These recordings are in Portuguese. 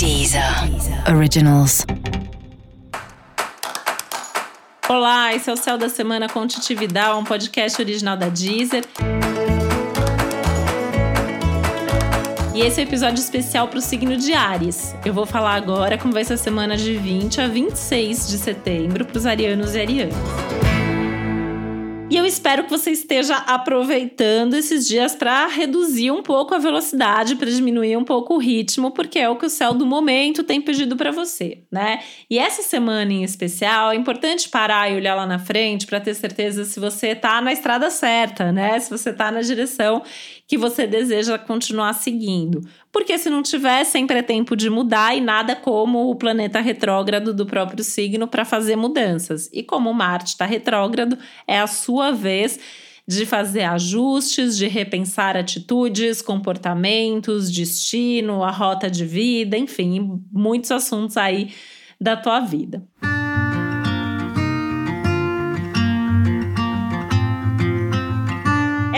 Deezer Originals. Olá, esse é o Céu da Semana com Titividade, um podcast original da Deezer. E esse é o um episódio especial para o signo de Ares. Eu vou falar agora como vai ser a semana de 20 a 26 de setembro para os arianos e arianas. E eu espero que você esteja aproveitando esses dias para reduzir um pouco a velocidade, para diminuir um pouco o ritmo, porque é o que o céu do momento tem pedido para você, né? E essa semana em especial é importante parar e olhar lá na frente para ter certeza se você está na estrada certa, né? Se você está na direção que você deseja continuar seguindo. Porque se não tiver, sempre é tempo de mudar e nada como o planeta retrógrado do próprio signo para fazer mudanças. E como Marte está retrógrado, é a sua vez de fazer ajustes, de repensar atitudes, comportamentos, destino, a rota de vida, enfim, muitos assuntos aí da tua vida.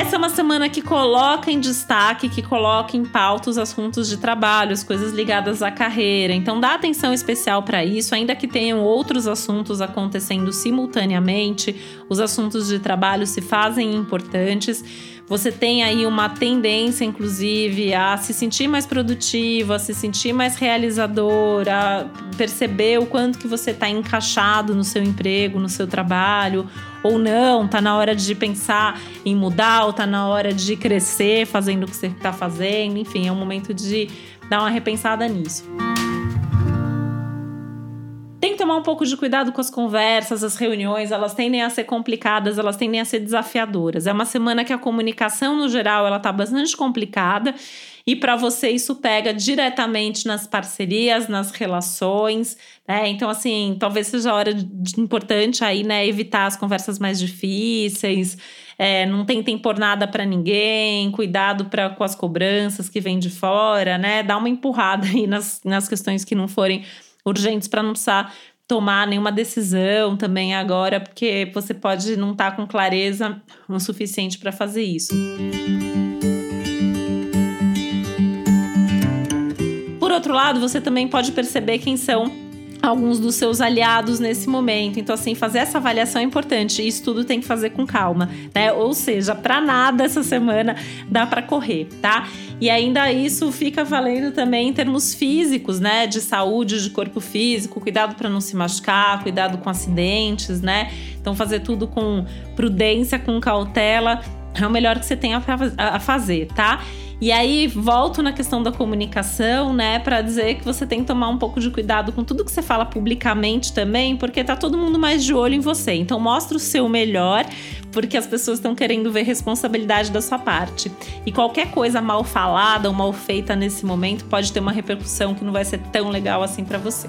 Essa é uma semana que coloca em destaque, que coloca em pauta os assuntos de trabalho, as coisas ligadas à carreira. Então dá atenção especial para isso, ainda que tenham outros assuntos acontecendo simultaneamente, os assuntos de trabalho se fazem importantes. Você tem aí uma tendência, inclusive, a se sentir mais produtiva, a se sentir mais realizadora, a perceber o quanto que você está encaixado no seu emprego, no seu trabalho, ou não, tá na hora de pensar em mudar, ou tá na hora de crescer fazendo o que você está fazendo, enfim, é um momento de dar uma repensada nisso. Tomar um pouco de cuidado com as conversas, as reuniões, elas tendem a ser complicadas, elas tendem a ser desafiadoras. É uma semana que a comunicação no geral ela tá bastante complicada e para você isso pega diretamente nas parcerias, nas relações, né? Então, assim, talvez seja a hora de, importante aí, né, evitar as conversas mais difíceis, é, não tentem impor nada para ninguém, cuidado pra, com as cobranças que vêm de fora, né? Dá uma empurrada aí nas, nas questões que não forem urgentes para não precisar tomar nenhuma decisão também agora, porque você pode não estar tá com clareza o suficiente para fazer isso. Por outro lado, você também pode perceber quem são alguns dos seus aliados nesse momento. Então, assim, fazer essa avaliação é importante. Isso tudo tem que fazer com calma, né? Ou seja, para nada essa semana dá para correr, tá? E ainda isso fica valendo também em termos físicos, né? De saúde, de corpo físico, cuidado para não se machucar, cuidado com acidentes, né? Então, fazer tudo com prudência, com cautela é o melhor que você tem a fazer, tá? E aí volto na questão da comunicação, né, para dizer que você tem que tomar um pouco de cuidado com tudo que você fala publicamente também, porque tá todo mundo mais de olho em você. Então mostra o seu melhor, porque as pessoas estão querendo ver responsabilidade da sua parte. E qualquer coisa mal falada ou mal feita nesse momento pode ter uma repercussão que não vai ser tão legal assim para você.